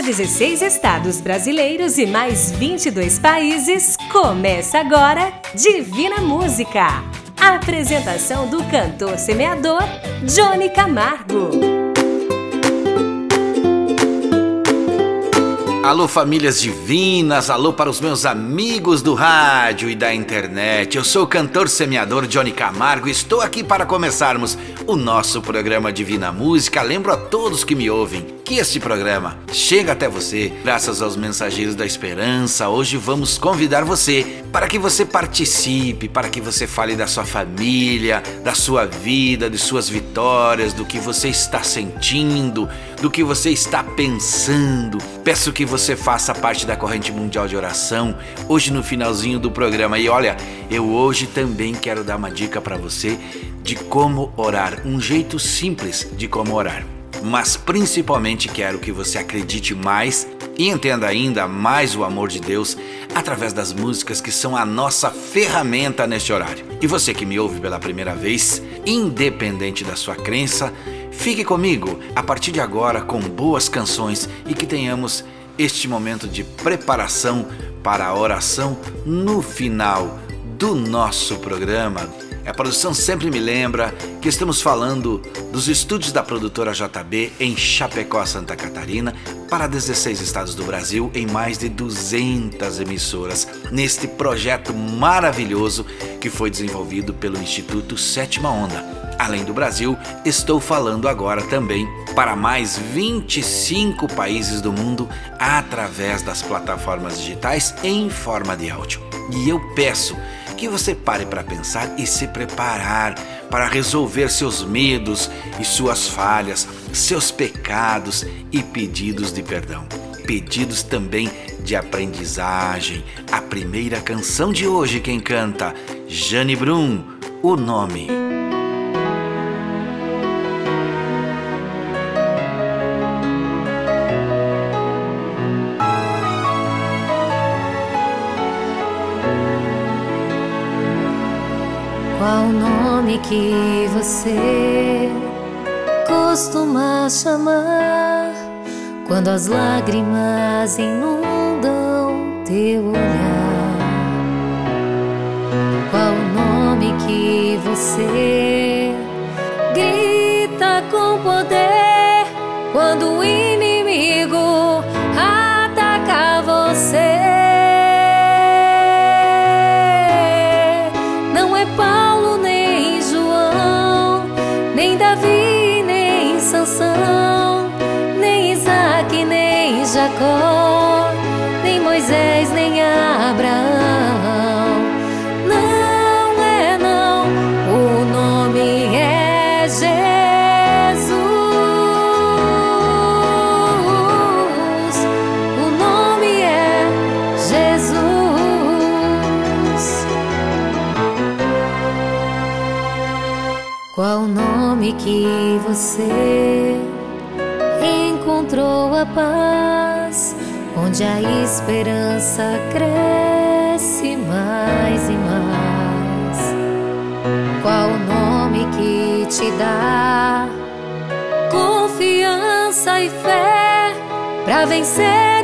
para 16 estados brasileiros e mais 22 países, começa agora Divina Música. A apresentação do cantor semeador Johnny Camargo. Alô, famílias divinas, alô para os meus amigos do rádio e da internet. Eu sou o cantor semeador Johnny Camargo e estou aqui para começarmos o nosso programa Divina Música. Lembro a todos que me ouvem que este programa chega até você graças aos mensageiros da esperança. Hoje vamos convidar você para que você participe, para que você fale da sua família, da sua vida, de suas vitórias, do que você está sentindo, do que você está pensando. Peço que você faça parte da corrente mundial de oração hoje no finalzinho do programa. E olha, eu hoje também quero dar uma dica para você de como orar, um jeito simples de como orar. Mas principalmente quero que você acredite mais e entenda ainda mais o amor de Deus através das músicas que são a nossa ferramenta neste horário. E você que me ouve pela primeira vez, independente da sua crença, fique comigo a partir de agora com boas canções e que tenhamos este momento de preparação para a oração no final do nosso programa. A produção sempre me lembra que estamos falando dos estúdios da produtora JB em Chapecó, Santa Catarina, para 16 estados do Brasil, em mais de 200 emissoras, neste projeto maravilhoso que foi desenvolvido pelo Instituto Sétima Onda. Além do Brasil, estou falando agora também para mais 25 países do mundo através das plataformas digitais em forma de áudio. E eu peço que você pare para pensar e se preparar para resolver seus medos e suas falhas, seus pecados e pedidos de perdão. Pedidos também de aprendizagem. A primeira canção de hoje quem canta, Jane Brum, o nome. Nome que você costuma chamar quando as lágrimas inundam teu olhar? Qual o nome que você grita com poder quando o inimigo que você encontrou a paz? onde a esperança cresce mais e mais. Qual o nome que te dá confiança e fé para vencer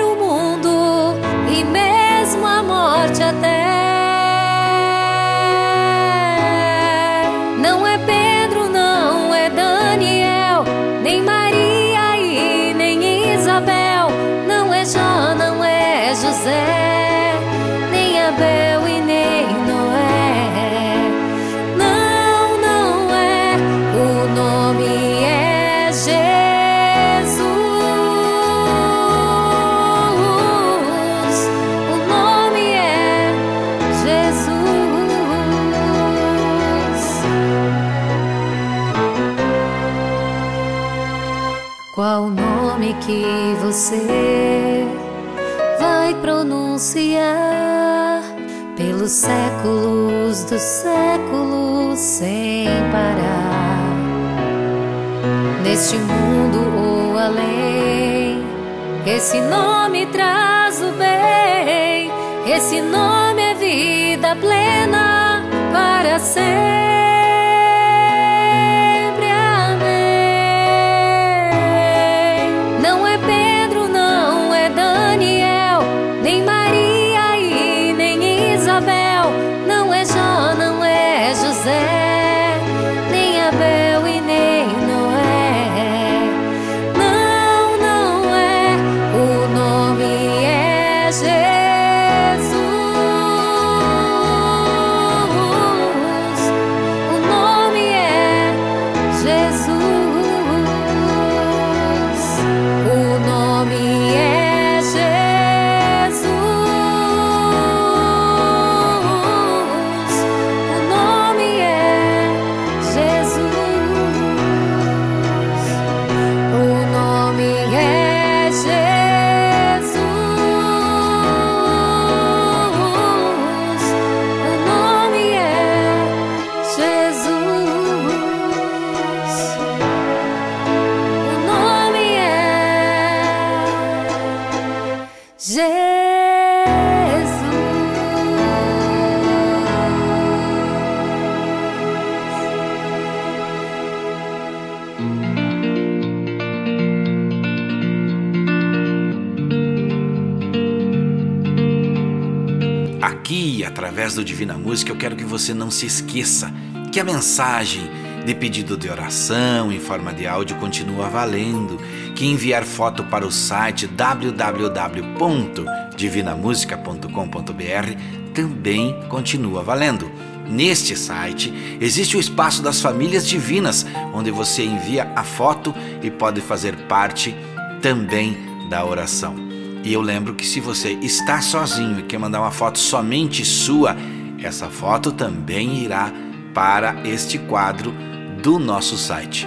sem parar. Neste mundo ou além, esse nome traz o bem, esse nome é vida plena para sempre. Divina Música, eu quero que você não se esqueça que a mensagem de pedido de oração em forma de áudio continua valendo. Que enviar foto para o site www.divinamusica.com.br também continua valendo. Neste site existe o espaço das famílias divinas, onde você envia a foto e pode fazer parte também da oração. E eu lembro que se você está sozinho e quer mandar uma foto somente sua, essa foto também irá para este quadro do nosso site.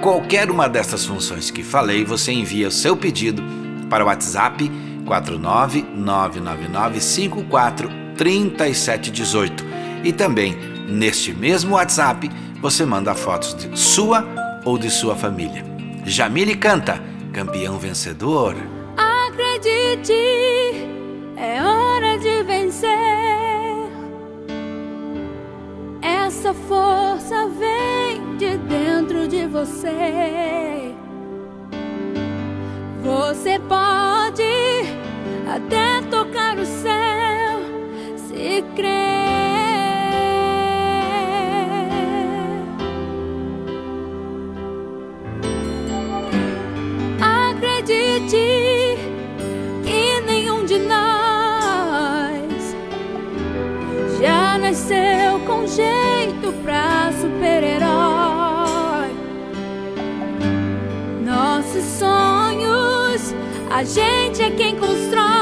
Qualquer uma dessas funções que falei, você envia o seu pedido para o WhatsApp 49999543718 e também neste mesmo WhatsApp você manda fotos de sua ou de sua família. Jamile canta, campeão vencedor acredite, é hora de vencer. Essa força vem de dentro de você. Você pode até tocar o céu se crer. Jeito pra super-herói. Nossos sonhos, a gente é quem constrói.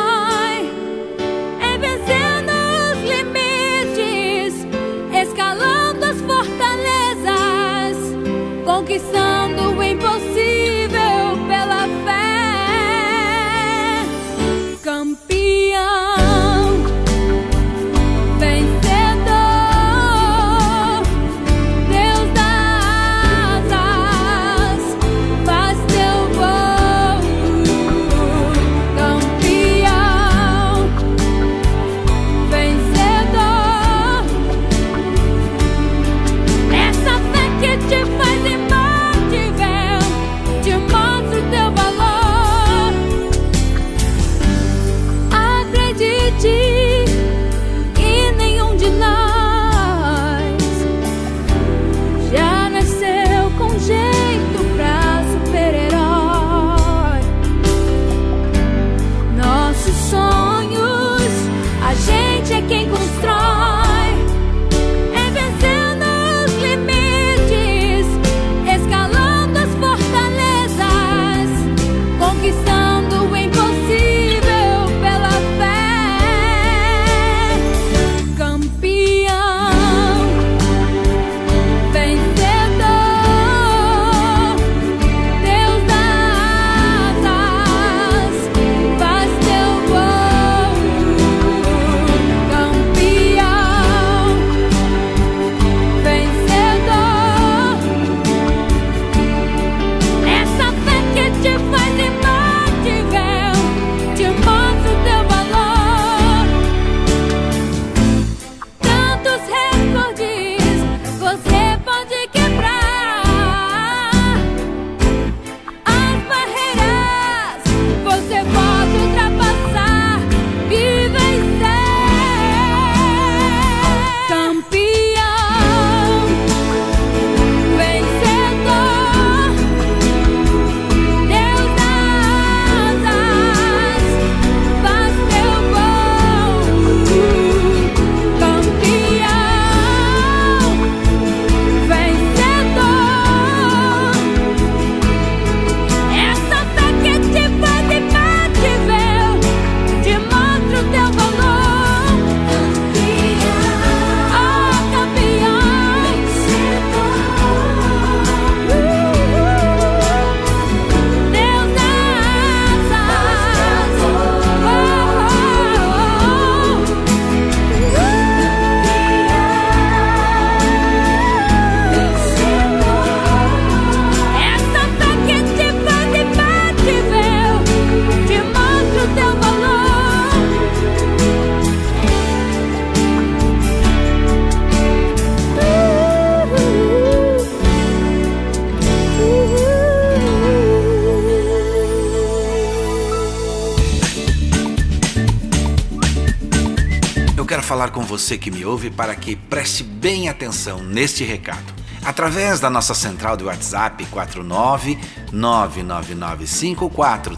Você que me ouve para que preste bem atenção neste recado. Através da nossa central de WhatsApp 49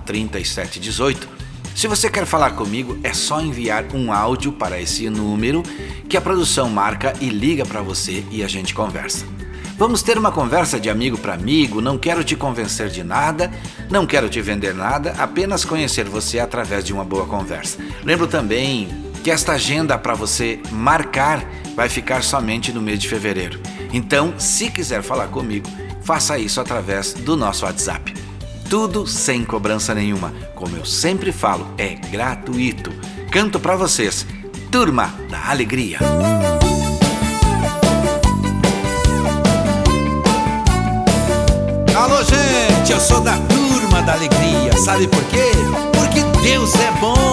3718. Se você quer falar comigo, é só enviar um áudio para esse número que a produção marca e liga para você e a gente conversa. Vamos ter uma conversa de amigo para amigo, não quero te convencer de nada, não quero te vender nada, apenas conhecer você através de uma boa conversa. Lembro também que esta agenda para você marcar vai ficar somente no mês de fevereiro. Então, se quiser falar comigo, faça isso através do nosso WhatsApp. Tudo sem cobrança nenhuma. Como eu sempre falo, é gratuito. Canto para vocês. Turma da Alegria. Alô, gente, eu sou da Turma da Alegria. Sabe por quê? Porque Deus é bom.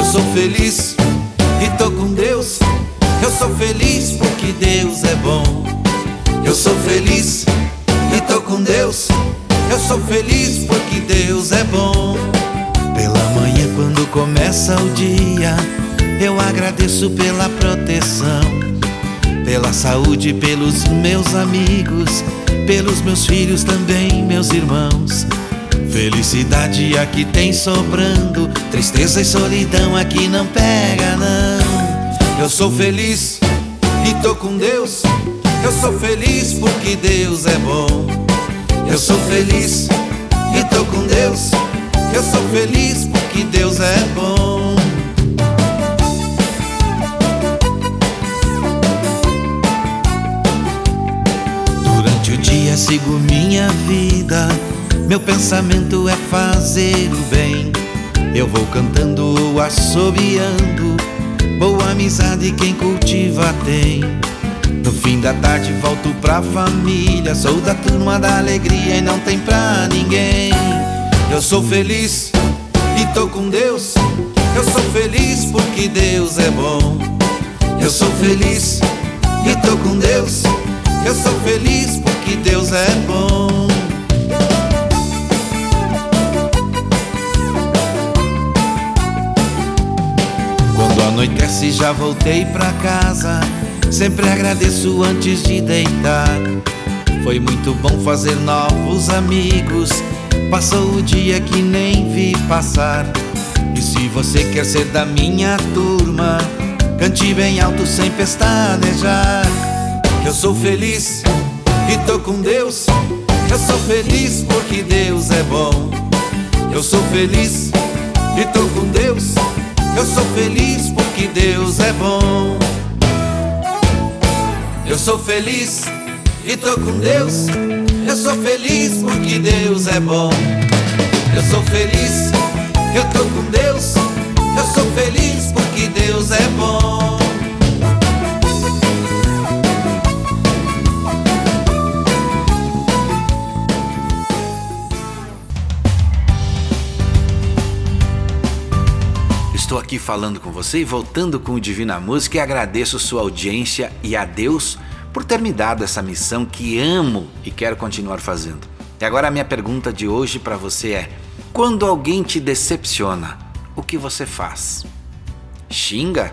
Eu sou feliz e tô com Deus. Eu sou feliz porque Deus é bom. Eu sou feliz e tô com Deus. Eu sou feliz porque Deus é bom. Pela manhã, quando começa o dia, eu agradeço pela proteção, pela saúde, pelos meus amigos, pelos meus filhos também, meus irmãos. Felicidade aqui tem sobrando, tristeza e solidão aqui não pega, não. Eu sou feliz e tô com Deus. Eu sou feliz porque Deus é bom. Eu sou feliz e tô com Deus. Eu sou feliz porque Deus é bom. Durante o dia sigo minha vida. Meu pensamento é fazer o bem. Eu vou cantando ou assobiando Boa amizade quem cultiva tem. No fim da tarde volto pra família. Sou da turma da alegria e não tem pra ninguém. Eu sou feliz e tô com Deus. Eu sou feliz porque Deus é bom. Eu sou feliz e tô com Deus. Eu sou feliz porque Deus é bom. Anoitece já voltei pra casa. Sempre agradeço antes de deitar. Foi muito bom fazer novos amigos. Passou o dia que nem vi passar. E se você quer ser da minha turma, cante bem alto sem pestanejar. Eu sou feliz e tô com Deus. Eu sou feliz porque Deus é bom. Eu sou feliz e tô com Deus. Eu sou feliz porque Deus é bom. Eu sou feliz e tô com Deus. Eu sou feliz porque Deus é bom. Eu sou feliz, eu tô com Deus. Eu sou feliz porque Deus é bom. Aqui falando com você e voltando com o Divina Música e agradeço sua audiência e a Deus por ter me dado essa missão que amo e quero continuar fazendo. E agora a minha pergunta de hoje para você é: quando alguém te decepciona, o que você faz? Xinga?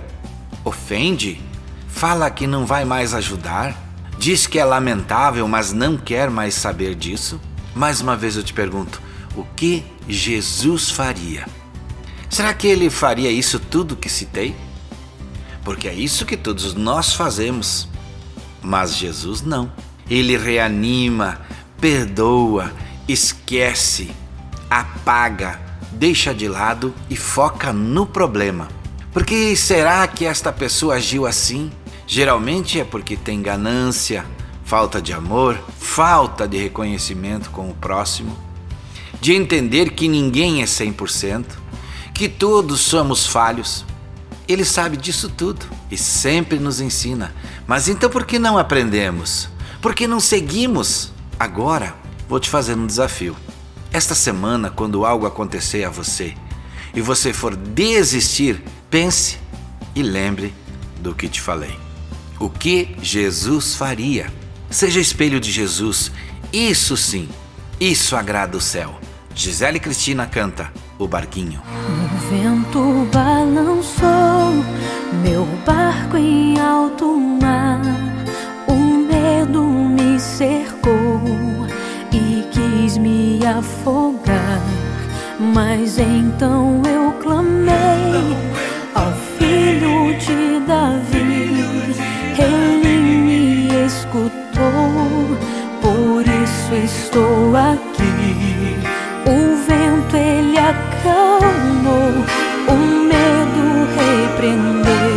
Ofende? Fala que não vai mais ajudar? Diz que é lamentável, mas não quer mais saber disso? Mais uma vez eu te pergunto: o que Jesus faria? Será que ele faria isso tudo que citei? Porque é isso que todos nós fazemos. Mas Jesus não. Ele reanima, perdoa, esquece, apaga, deixa de lado e foca no problema. Porque será que esta pessoa agiu assim? Geralmente é porque tem ganância, falta de amor, falta de reconhecimento com o próximo, de entender que ninguém é 100% que todos somos falhos. Ele sabe disso tudo e sempre nos ensina. Mas então por que não aprendemos? Por que não seguimos? Agora vou te fazer um desafio. Esta semana, quando algo acontecer a você e você for desistir, pense e lembre do que te falei. O que Jesus faria? Seja espelho de Jesus. Isso sim, isso agrada o céu. Gisele Cristina canta O Barquinho. O vento balançou Meu barco em alto mar, o medo me cercou e quis me afogar. Mas então eu clamei ao filho de Davi, ele me escutou, por isso estou aqui. O acalmou, o medo repreendeu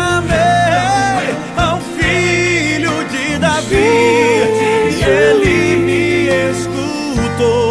ao filho de Davi. E ele me escutou.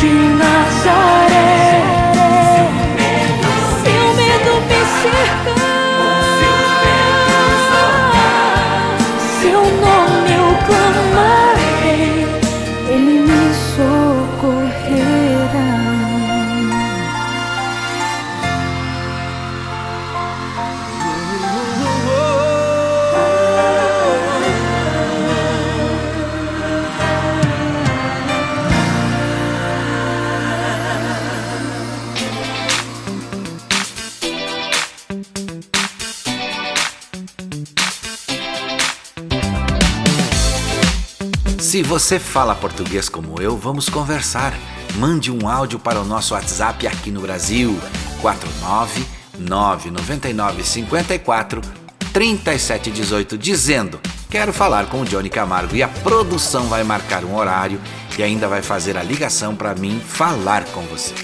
Jesus de você fala português como eu, vamos conversar. Mande um áudio para o nosso WhatsApp aqui no Brasil, 4999954 3718, dizendo: Quero falar com o Johnny Camargo e a produção vai marcar um horário e ainda vai fazer a ligação para mim falar com você.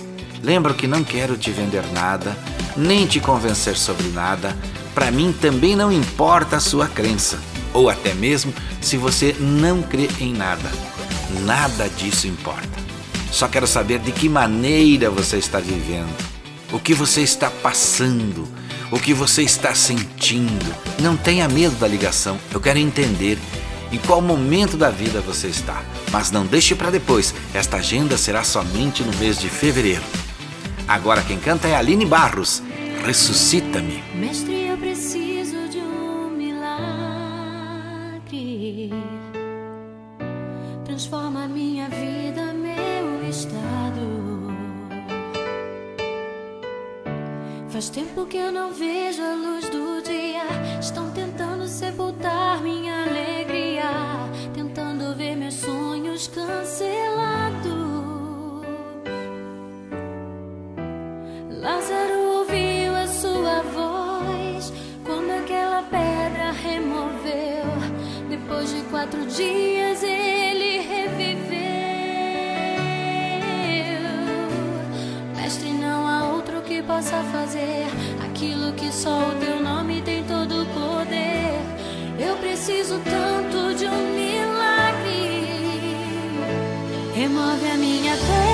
Lembro que não quero te vender nada, nem te convencer sobre nada. Para mim também não importa a sua crença, ou até mesmo se você não crê em nada. Nada disso importa. Só quero saber de que maneira você está vivendo, o que você está passando, o que você está sentindo. Não tenha medo da ligação, eu quero entender em qual momento da vida você está. Mas não deixe para depois, esta agenda será somente no mês de fevereiro. Agora quem canta é Aline Barros. Ressuscita-me. Mestre, quatro dias ele reviveu. Mestre, não há outro que possa fazer aquilo que só o teu nome tem todo o poder. Eu preciso tanto de um milagre. Remove a minha pedra,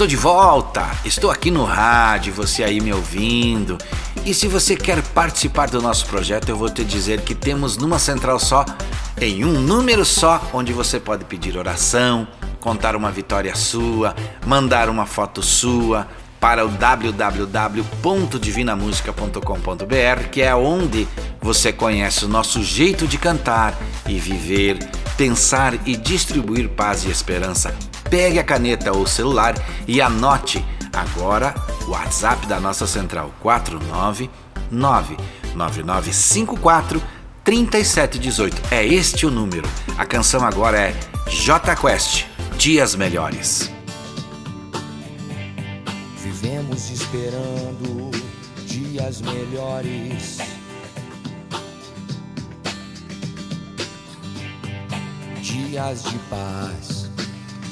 estou de volta, estou aqui no rádio, você aí me ouvindo. E se você quer participar do nosso projeto, eu vou te dizer que temos numa central só, em um número só, onde você pode pedir oração, contar uma vitória sua, mandar uma foto sua para o www.divinamusica.com.br, que é onde você conhece o nosso jeito de cantar e viver, pensar e distribuir paz e esperança pegue a caneta ou celular e anote agora o WhatsApp da nossa central 4999954 3718. É este o número. A canção agora é J Quest, Dias Melhores. Vivemos esperando dias melhores. Dias de paz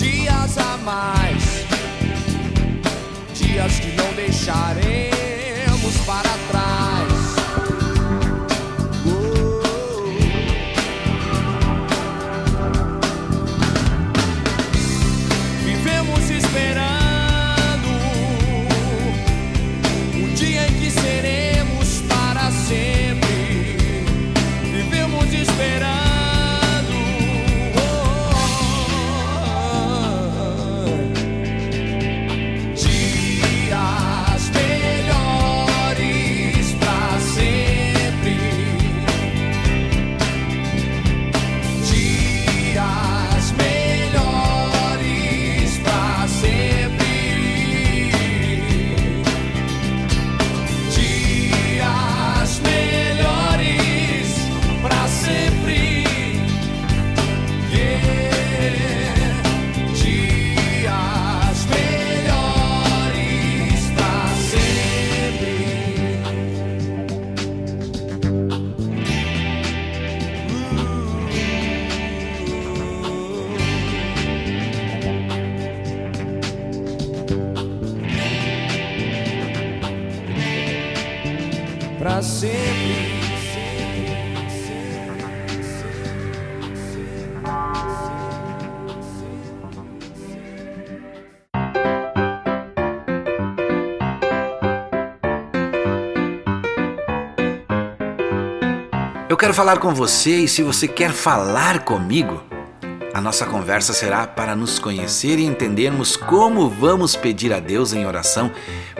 dias a mais, dias que não deixaremos para trás. Quero falar com você e se você quer falar comigo, a nossa conversa será para nos conhecer e entendermos como vamos pedir a Deus em oração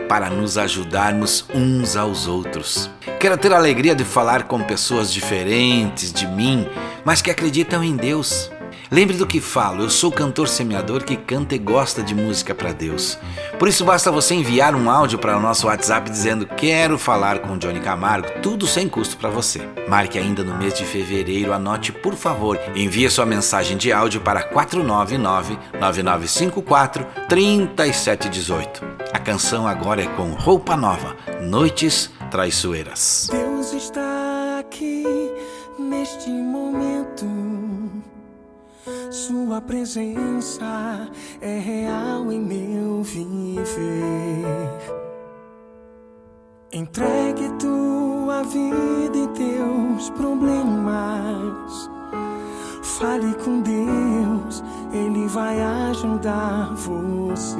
para nos ajudarmos uns aos outros. Quero ter a alegria de falar com pessoas diferentes de mim, mas que acreditam em Deus. Lembre do que falo, eu sou cantor semeador que canta e gosta de música para Deus. Por isso basta você enviar um áudio para o nosso WhatsApp dizendo quero falar com Johnny Camargo, tudo sem custo para você. Marque ainda no mês de fevereiro, anote por favor, envie sua mensagem de áudio para 499 9954 3718. A canção agora é com Roupa Nova, Noites Traiçoeiras. Deus está aqui neste momento Sua presença é real em meu viver. Entregue tua vida e teus problemas. Fale com Deus, Ele vai ajudar você.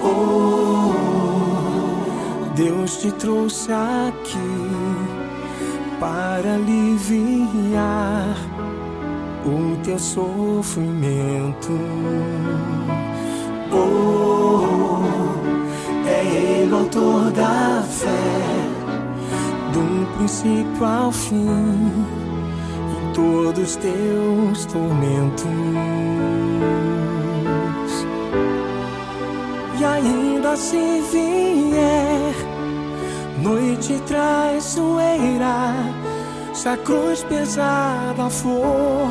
Oh, Deus te trouxe aqui para aliviar o teu sofrimento. Oh, é Ele o autor da fé, do princípio ao fim, em todos teus tormentos. E ainda se vier noite traiçoeira, se a cruz pesada for,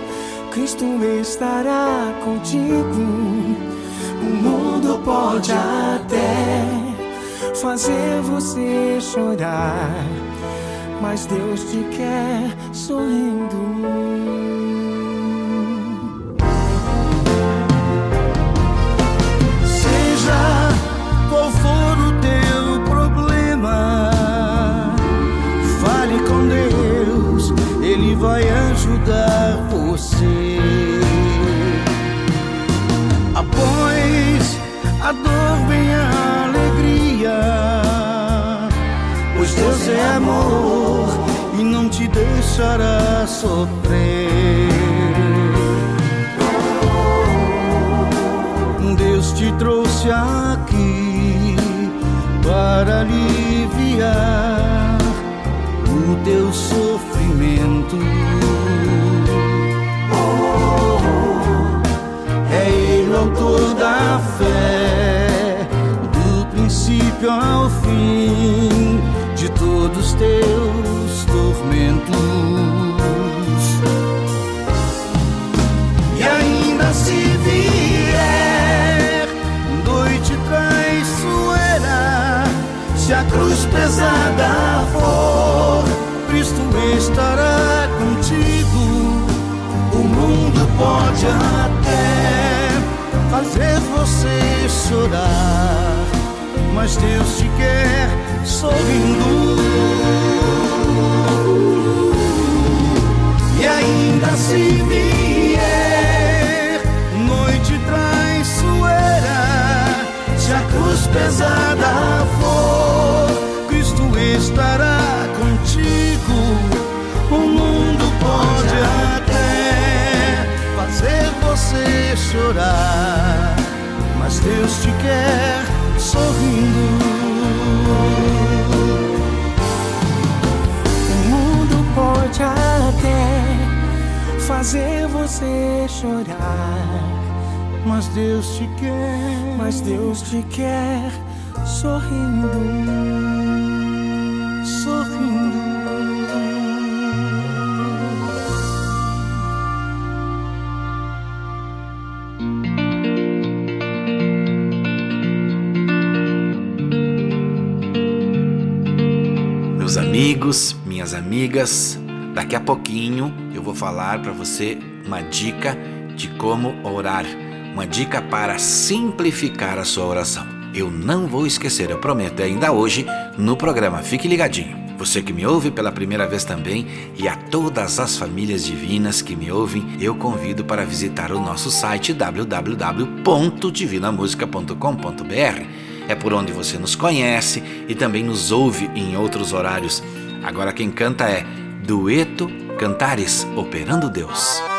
Cristo estará contigo. O mundo pode até fazer você chorar, mas Deus te quer sorrindo. A dor vem a alegria, pois Deus é amor e não te deixará sofrer. Deus te trouxe aqui para aliviar o teu sofrimento. Autor da fé, do princípio ao fim de todos teus tormentos. E ainda se vier noite traiçoeira, se a cruz pesada for, Cristo estará contigo. O mundo pode até fazer você chorar, mas Deus te quer sorrindo. E ainda se vier noite traiçoeira, se a cruz pesada for, Cristo estará contigo. Você chorar, mas Deus te quer sorrindo. O mundo pode até fazer você chorar, Mas Deus te quer, mas Deus te quer sorrindo. Amigos, minhas amigas, daqui a pouquinho eu vou falar para você uma dica de como orar, uma dica para simplificar a sua oração. Eu não vou esquecer, eu prometo, ainda hoje no programa. Fique ligadinho. Você que me ouve pela primeira vez também e a todas as famílias divinas que me ouvem, eu convido para visitar o nosso site www.divinamusica.com.br. É por onde você nos conhece e também nos ouve em outros horários. Agora quem canta é Dueto Cantares Operando Deus.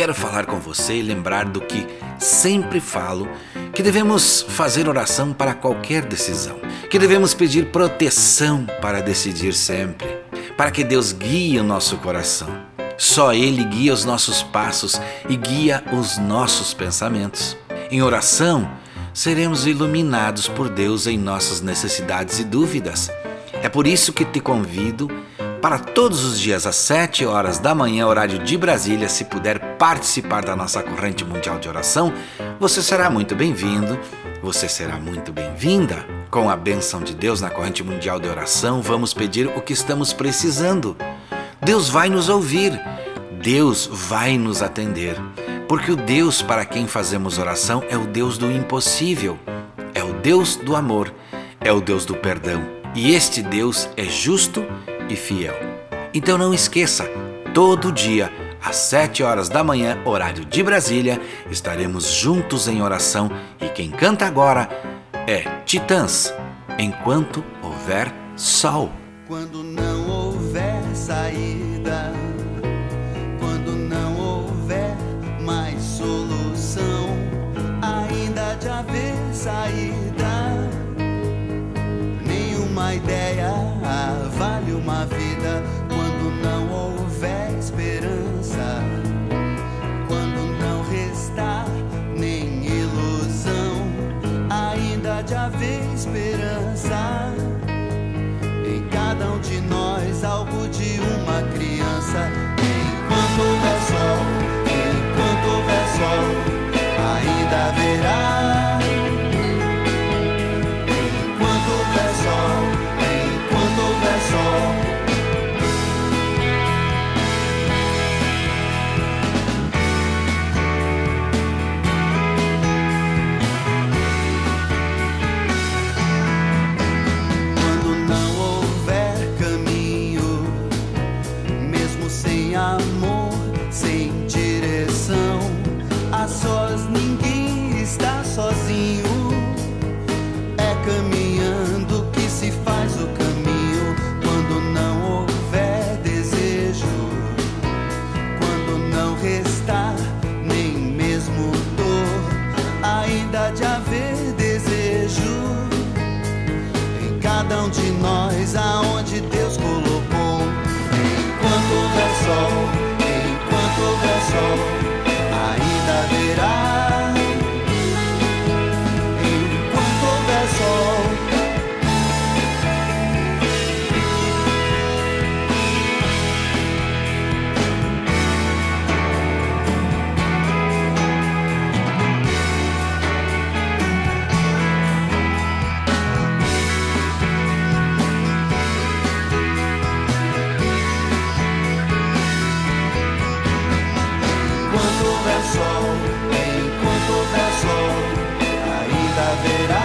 Quero falar com você e lembrar do que sempre falo, que devemos fazer oração para qualquer decisão, que devemos pedir proteção para decidir sempre, para que Deus guie o nosso coração. Só Ele guia os nossos passos e guia os nossos pensamentos. Em oração, seremos iluminados por Deus em nossas necessidades e dúvidas. É por isso que te convido para todos os dias às 7 horas da manhã, horário de Brasília, se puder participar da nossa corrente mundial de oração, você será muito bem-vindo, você será muito bem-vinda. Com a bênção de Deus na corrente mundial de oração, vamos pedir o que estamos precisando. Deus vai nos ouvir, Deus vai nos atender, porque o Deus para quem fazemos oração é o Deus do impossível, é o Deus do amor, é o Deus do perdão. E este Deus é justo e fiel. Então não esqueça, todo dia, às 7 horas da manhã, horário de Brasília, estaremos juntos em oração e quem canta agora é Titãs, enquanto houver sol. Quando não houver saída, quando não houver mais solução, ainda de haver saída, nenhuma ideia vale uma vida. Quando não houver esperança, quando não restar nem ilusão, ainda de haver esperança. Em cada um de nós, algo de uma criança. Enquanto houver sol, enquanto houver sol, ainda haverá.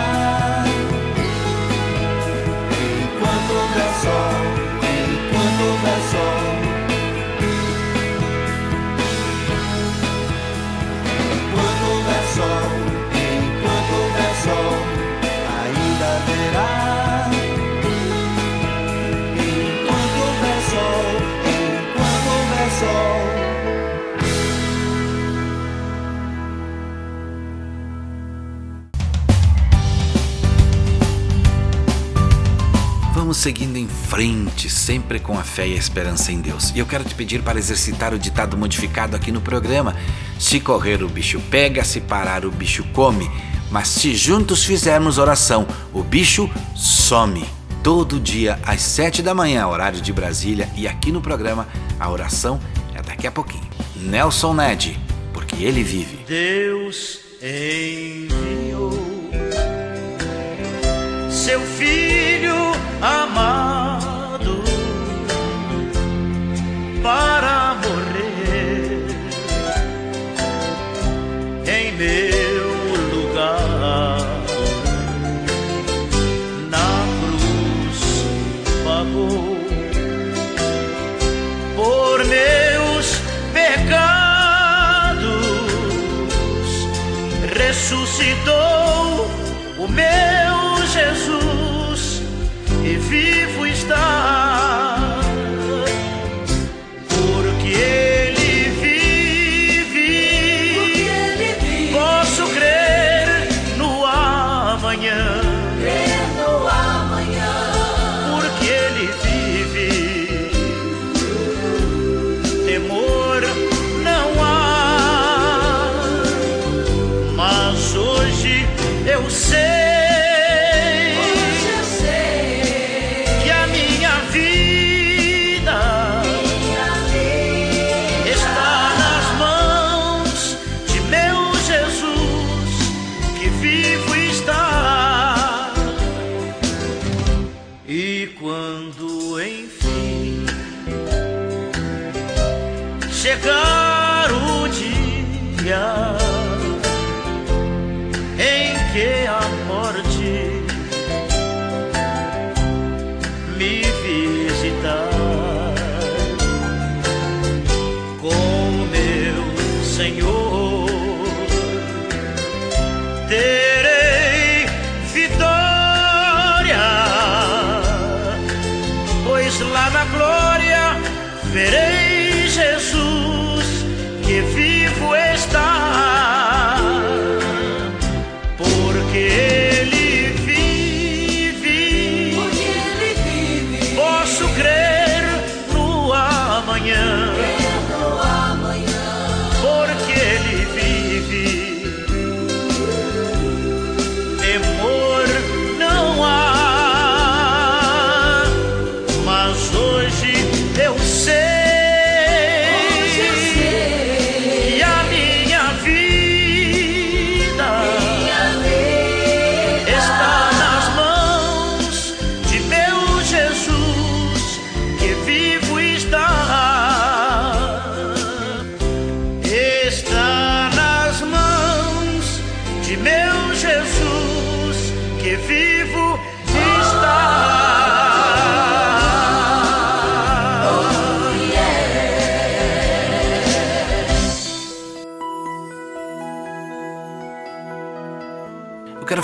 Vamos seguindo em frente, sempre com a fé e a esperança em Deus. E eu quero te pedir para exercitar o ditado modificado aqui no programa: se correr o bicho pega, se parar o bicho come. Mas se juntos fizermos oração, o bicho some. Todo dia às sete da manhã, horário de Brasília, e aqui no programa a oração é daqui a pouquinho. Nelson Ned, porque ele vive. Deus enviou seu filho amado para morrer em meu lugar. Na cruz pagou por meus pecados ressuscitou o meu stars.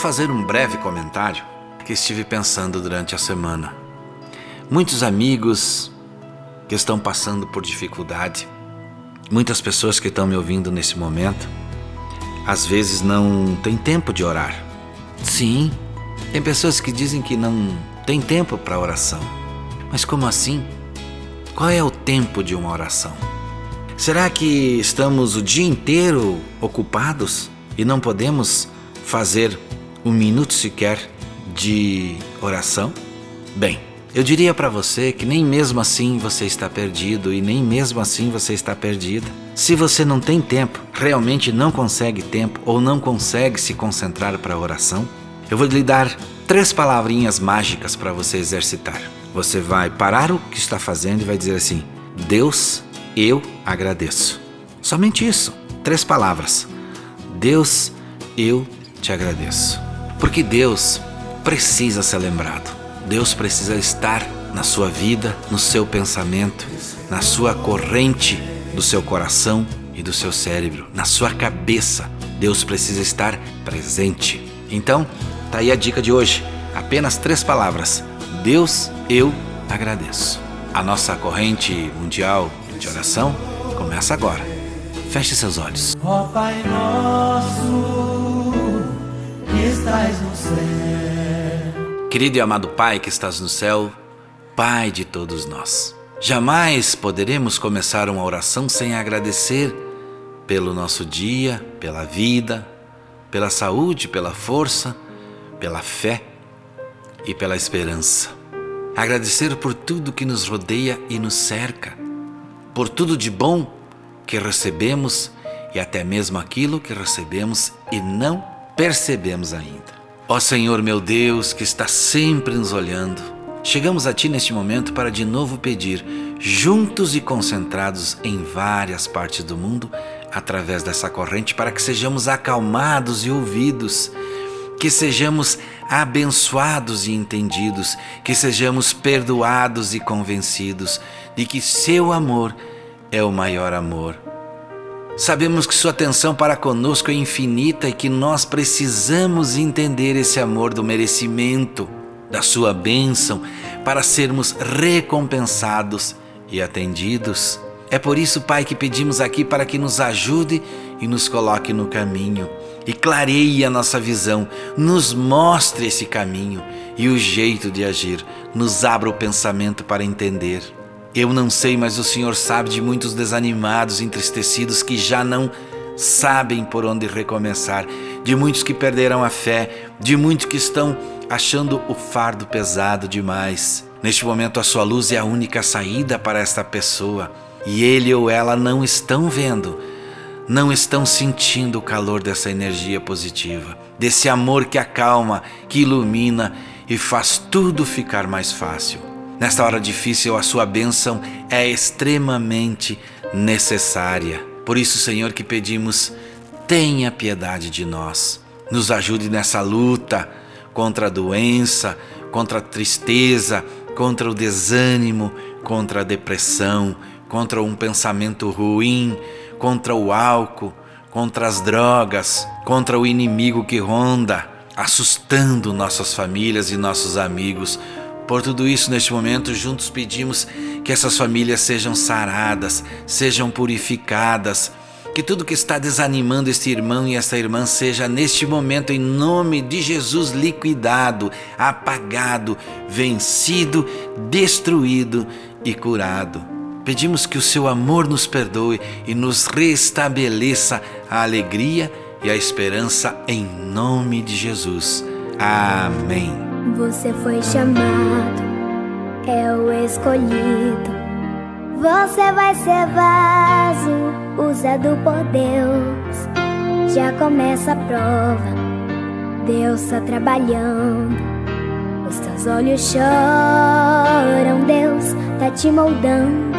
Fazer um breve comentário que estive pensando durante a semana. Muitos amigos que estão passando por dificuldade, muitas pessoas que estão me ouvindo nesse momento, às vezes não têm tempo de orar. Sim, tem pessoas que dizem que não tem tempo para oração. Mas como assim? Qual é o tempo de uma oração? Será que estamos o dia inteiro ocupados e não podemos fazer um minuto sequer de oração? Bem, eu diria para você que nem mesmo assim você está perdido e nem mesmo assim você está perdida. Se você não tem tempo, realmente não consegue tempo ou não consegue se concentrar para a oração, eu vou lhe dar três palavrinhas mágicas para você exercitar. Você vai parar o que está fazendo e vai dizer assim: Deus, eu agradeço. Somente isso. três palavras: Deus, eu te agradeço. Porque Deus precisa ser lembrado. Deus precisa estar na sua vida, no seu pensamento, na sua corrente do seu coração e do seu cérebro, na sua cabeça. Deus precisa estar presente. Então, tá aí a dica de hoje. Apenas três palavras: Deus, eu agradeço. A nossa corrente mundial de oração começa agora. Feche seus olhos. Ó Pai nosso, estás no céu. Querido e amado Pai que estás no céu, Pai de todos nós. Jamais poderemos começar uma oração sem agradecer pelo nosso dia, pela vida, pela saúde, pela força, pela fé e pela esperança. Agradecer por tudo que nos rodeia e nos cerca, por tudo de bom que recebemos e até mesmo aquilo que recebemos e não percebemos ainda. Ó Senhor meu Deus, que está sempre nos olhando, chegamos a Ti neste momento para de novo pedir, juntos e concentrados em várias partes do mundo, através dessa corrente, para que sejamos acalmados e ouvidos que sejamos abençoados e entendidos, que sejamos perdoados e convencidos de que seu amor é o maior amor. Sabemos que sua atenção para conosco é infinita e que nós precisamos entender esse amor do merecimento, da sua bênção, para sermos recompensados e atendidos. É por isso, Pai, que pedimos aqui para que nos ajude e nos coloque no caminho e clareie a nossa visão, nos mostre esse caminho e o jeito de agir, nos abra o pensamento para entender. Eu não sei, mas o Senhor sabe de muitos desanimados, entristecidos que já não sabem por onde recomeçar, de muitos que perderam a fé, de muitos que estão achando o fardo pesado demais. Neste momento, a sua luz é a única saída para esta pessoa e ele ou ela não estão vendo não estão sentindo o calor dessa energia positiva, desse amor que acalma, que ilumina e faz tudo ficar mais fácil. Nesta hora difícil, a sua bênção é extremamente necessária. Por isso, Senhor, que pedimos, tenha piedade de nós. Nos ajude nessa luta contra a doença, contra a tristeza, contra o desânimo, contra a depressão, contra um pensamento ruim, contra o álcool, contra as drogas, contra o inimigo que ronda, assustando nossas famílias e nossos amigos. Por tudo isso, neste momento, juntos pedimos que essas famílias sejam saradas, sejam purificadas, que tudo que está desanimando este irmão e esta irmã seja neste momento, em nome de Jesus, liquidado, apagado, vencido, destruído e curado. Pedimos que o seu amor nos perdoe e nos restabeleça a alegria e a esperança em nome de Jesus. Amém. Você foi chamado, é o escolhido. Você vai ser vaso usado por Deus. Já começa a prova, Deus está trabalhando. Os teus olhos choram, Deus tá te moldando.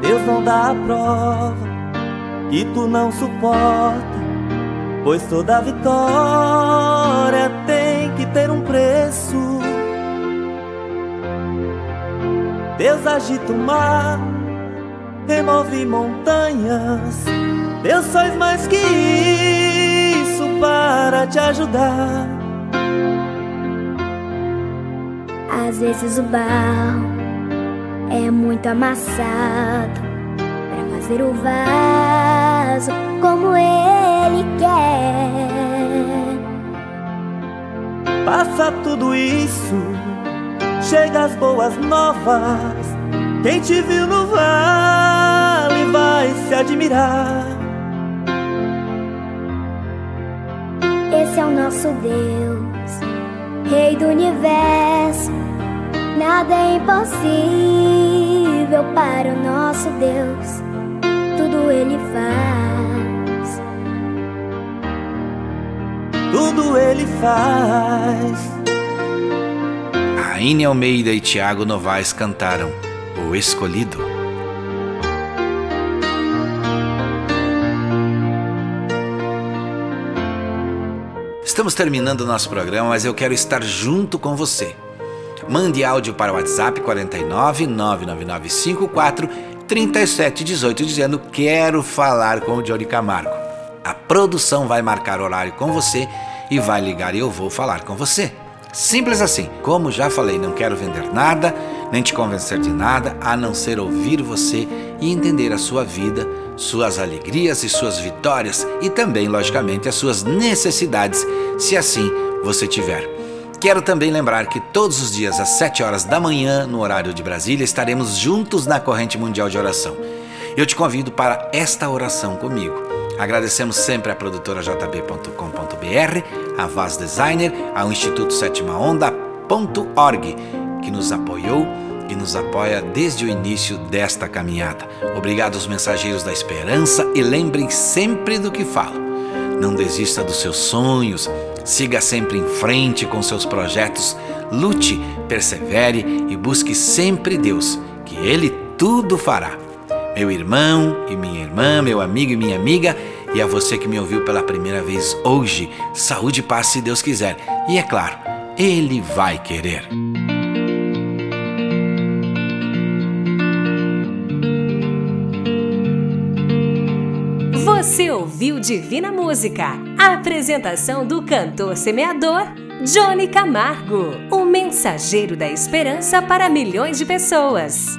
Deus não dá a prova que tu não suporta, pois toda vitória tem que ter um preço. Deus agita o mar, remove montanhas. Deus faz mais que isso para te ajudar. Às vezes o barro é muito amassado para fazer o vaso como ele quer. Passa tudo isso, chega as boas novas. Quem te viu no vale vai se admirar. Esse é o nosso Deus, Rei do universo. Nada é impossível para o nosso Deus, tudo Ele faz. tudo ele faz. Aine Almeida e Tiago Novaes cantaram O Escolhido. Estamos terminando o nosso programa, mas eu quero estar junto com você. Mande áudio para o WhatsApp 49 99954 3718 dizendo quero falar com o Johnny Camargo. A produção vai marcar horário com você e vai ligar e eu vou falar com você. Simples assim. Como já falei, não quero vender nada, nem te convencer de nada, a não ser ouvir você e entender a sua vida, suas alegrias e suas vitórias e também, logicamente, as suas necessidades, se assim você tiver. Quero também lembrar que todos os dias às 7 horas da manhã, no horário de Brasília, estaremos juntos na corrente mundial de oração. Eu te convido para esta oração comigo. Agradecemos sempre à produtora jb.com.br, a Vaz Designer, ao Instituto Sétima Onda.org, que nos apoiou e nos apoia desde o início desta caminhada. Obrigado aos mensageiros da esperança e lembrem sempre do que falo. Não desista dos seus sonhos, siga sempre em frente com seus projetos, lute, persevere e busque sempre Deus, que Ele tudo fará meu irmão e minha irmã, meu amigo e minha amiga, e a você que me ouviu pela primeira vez hoje. Saúde e paz se Deus quiser. E é claro, Ele vai querer. Você ouviu Divina Música, a apresentação do cantor semeador Johnny Camargo, o mensageiro da esperança para milhões de pessoas.